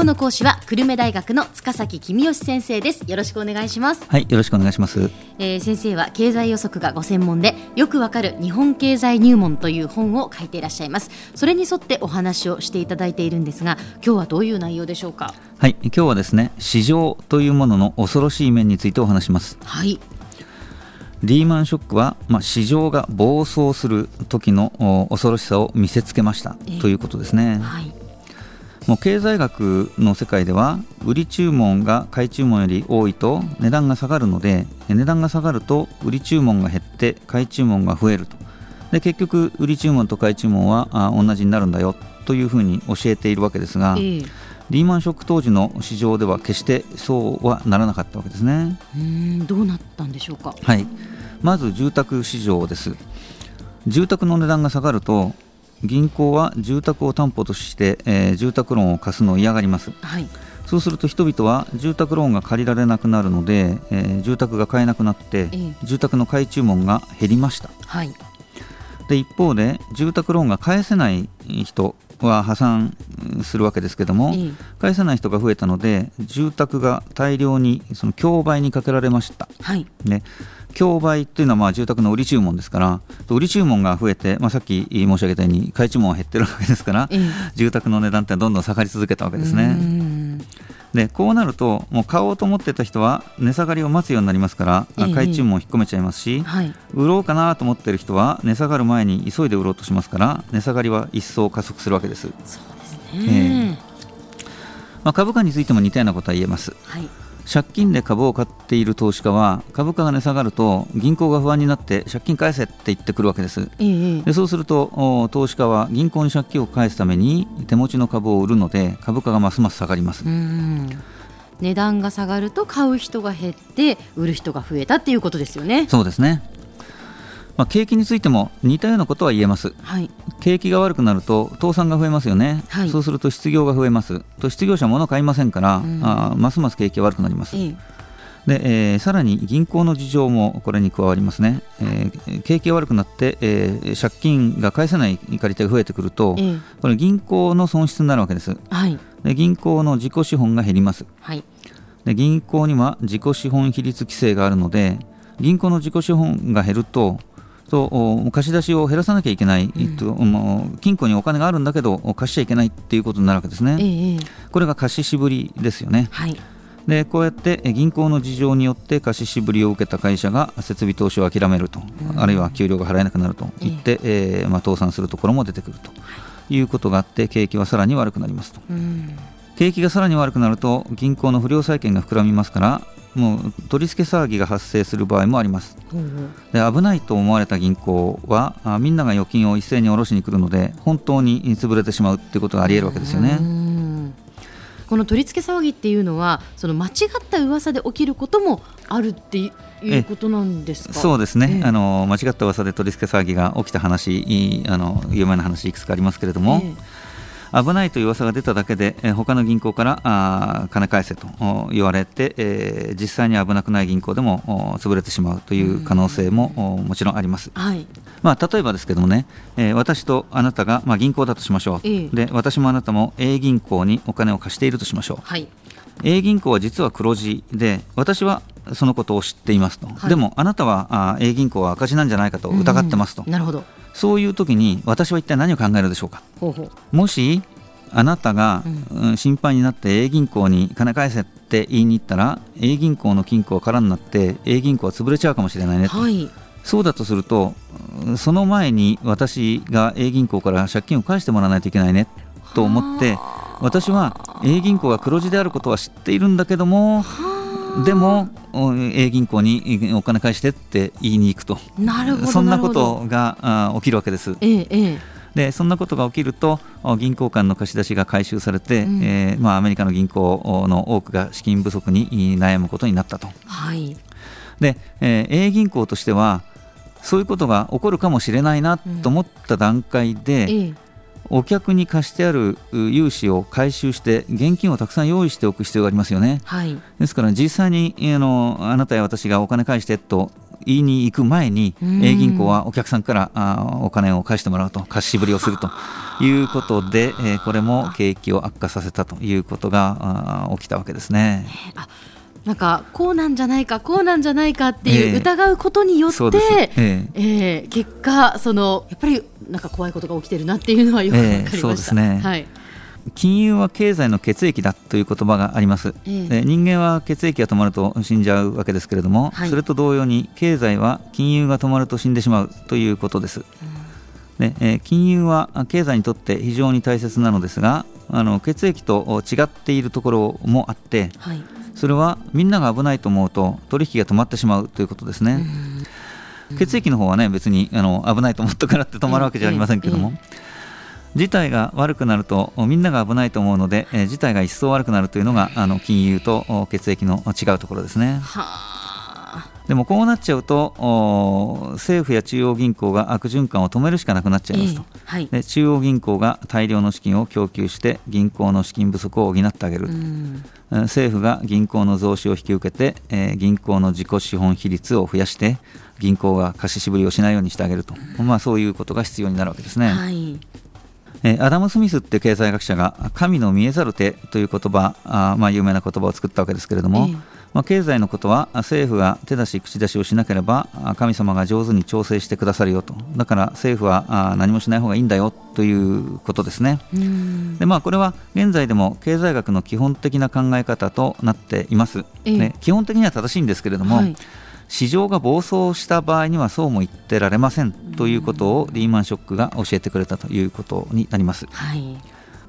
今日の講師は久留米大学の塚崎君吉先生です。よろしくお願いします。はいよろしくお願いします、えー、先生は経済予測がご専門でよくわかる日本経済入門という本を書いていらっしゃいます。それに沿ってお話をしていただいているんですが今日はどういう内容でしょうか？はい今日はですね市場というものの恐ろしい面についてお話します。はい。リーマンショックは、まあ、市場が暴走する時の恐ろしさを見せつけました、えー、ということですね。はいもう経済学の世界では売り注文が買い注文より多いと値段が下がるので値段が下がると売り注文が減って買い注文が増えると。で結局売り注文と買い注文はあ同じになるんだよというふうに教えているわけですが、えー、リーマンショック当時の市場では決してそうはならなかったわけですね。うんどうなったんでしょうか？はい。まず住宅市場です。住宅の値段が下がると銀行は住宅を担保として、えー、住宅ローンを貸すのを嫌がります、はい、そうすると人々は住宅ローンが借りられなくなるので、えー、住宅が買えなくなって、えー、住宅の買い注文が減りました、はい、で一方で住宅ローンが返せない人は破産するわけですけども、返せない人が増えたので住宅が大量にその競売にかけられました、はい、ね、競売というのはまあ住宅の売り注文ですから売り注文が増えて、まあ、さっき申し上げたように買い注文は減ってるわけですから、住宅の値段ってどんどん下がり続けたわけですね。でこうなるともう買おうと思ってた人は値下がりを待つようになりますから、買い注文を引っ込めちゃいますし、はい、売ろうかなと思ってる人は値下がる前に急いで売ろうとしますから値下がりは一層加速するわけです。そうですね、えーまあ、株価についても似たようなことは言えます。はい借金で株を買っている投資家は株価が値下がると銀行が不安になって借金返せって言ってくるわけです、でそうすると投資家は銀行に借金を返すために手持ちの株を売るので株価がますます下がります。値段が下がると買う人が減って売る人が増えたっていうことですよね。そうですねまあ、景気についても似たようなことは言えます、はい、景気が悪くなると倒産が増えますよね、はい、そうすると失業が増えます。と失業者は物買いませんから、うん、あますます景気が悪くなります、でえー、さらに銀行の事情もこれに加わりますね、えー、景気が悪くなって、えー、借金が返せない借り手が増えてくると、これ銀行の損失になるわけです、はい、で銀行の自己資本が減ります、はい、で銀行には自己資本比率規制があるので銀行の自己資本が減るとと貸し出しを減らさなきゃいけない、うん、と金庫にお金があるんだけど貸しちゃいけないっていうことになるわけですね、えー、これが貸ししぶりですよね、はい、でこうやって銀行の事情によって貸ししぶりを受けた会社が設備投資を諦めると、うん、あるいは給料が払えなくなると言って、えー、えー、まあ、倒産するところも出てくると。いうことがあって景気はさらに悪くなりますと。うん。景気がさらに悪くなると銀行の不良債権が膨らみますからもう取り付け騒ぎが発生する場合もあります、で危ないと思われた銀行はあみんなが預金を一斉に下ろしに来るので本当に潰れてしまうということがあり得るわけですよね。この取り付け騒ぎっていうのはその間違った噂で起きることもあるっていうことなんですか？そうですね、えあの間違った噂で取り付け騒ぎが起きた話あの有名な話いくつかありますけれども、え危ないという噂が出ただけで、えー、他の銀行からあ金返せと言われて、えー、実際に危なくない銀行でも潰れてしまうという可能性も、もちろんあります。はい。まあ、例えばですけどもね、えー、私とあなたが、まあ、銀行だとしましょう、えー、で私もあなたも A 銀行にお金を貸しているとしましょう、はい、A 銀行は実は黒字で私はそのことを知っていますと、はい、でもあなたはあ A 銀行は赤字なんじゃないかと疑ってますと、なるほど。そういう時に私は一体何を考えるでしょうか。もしあなたが、うん、心配になって A 銀行に金返せって言いに行ったら A 銀行の金庫が空になって A 銀行は潰れちゃうかもしれないねはい、そうだとするとその前に私が A 銀行から借金を返してもらわないといけないねと思って私は A 銀行が黒字であることは知っているんだけどもでも A 銀行にお金返してって言いに行くと。そんなことが起きるわけです。ええでそんなことが起きると銀行間の貸し出しが回収されて、うん、えー、まあ、アメリカの銀行の多くが資金不足に悩むことになったと。はい、で、えー、A 銀行としてはそういうことが起こるかもしれないなと思った段階で、うんお客に貸してある融資を回収して現金をたくさん用意しておく必要がありますよね、はい、ですから実際にあのあなたや私がお金返してと言いに行く前に A 銀行はお客さんからあお金を返してもらうと貸しぶりをすると いうことで、えー、これも景気を悪化させたということが起きたわけですね。なんかこうなんじゃないかこうなんじゃないかっていう疑うことによって、えー、えー、結果そのやっぱりなんか怖いことが起きてるなっていうのはよく分かりました。そうですね、はい。金融は経済の血液だという言葉があります、えー、人間は血液が止まると死んじゃうわけですけれども、はい、それと同様に経済は金融が止まると死んでしまうということです、でえー、金融は経済にとって非常に大切なのですがあの血液と違っているところもあって、はい、それはみんなが危ないと思うと取引が止まってしまうということですね血液の方はね別にあの危ないと思ったからって止まるわけじゃありませんけども、えー事態が悪くなるとみんなが危ないと思うので、えー、事態が一層悪くなるというのがあの金融と血液の違うところですね。でもこうなっちゃうと政府や中央銀行が悪循環を止めるしかなくなっちゃいますと、えーはい、で中央銀行が大量の資金を供給して銀行の資金不足を補ってあげる、政府が銀行の増資を引き受けて、えー、銀行の自己資本比率を増やして銀行が貸ししぶりをしないようにしてあげると、まあ、そういうことが必要になるわけですね。はい。アダム・スミスって経済学者が神の見えざる手という言葉あ、まあ、有名な言葉を作ったわけですけれども、えー、まあ、経済のことは政府が手出し口出しをしなければ神様が上手に調整してくださるよと。だから政府は何もしない方がいいんだよということですね。で、まあ、これは現在でも経済学の基本的な考え方となっています、えー、基本的には正しいんですけれども、はい。市場が暴走した場合にはそうも言ってられませんということをリーマンショックが教えてくれたということになります。はい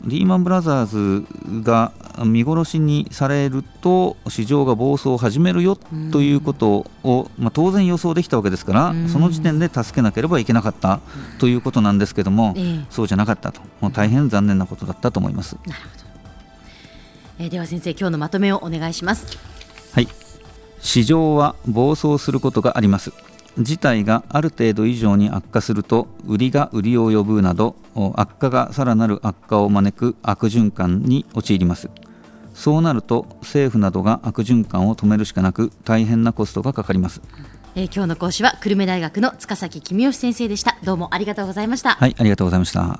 リーマンブラザーズが見殺しにされると市場が暴走を始めるよということを、まあ、当然予想できたわけですからその時点で助けなければいけなかったということなんですけども、そうじゃなかったと。もう大変残念なことだったと思います。なるほど。えー、では先生今日のまとめをお願いします。はい。市場は暴走することがあります事態がある程度以上に悪化すると売りが売りを呼ぶなど悪化がさらなる悪化を招く悪循環に陥ります。そうなると政府などが悪循環を止めるしかなく大変なコストがかかります、えー、今日の講師は久留米大学の塚崎公義先生でした。どうもありがとうございました。はいありがとうございました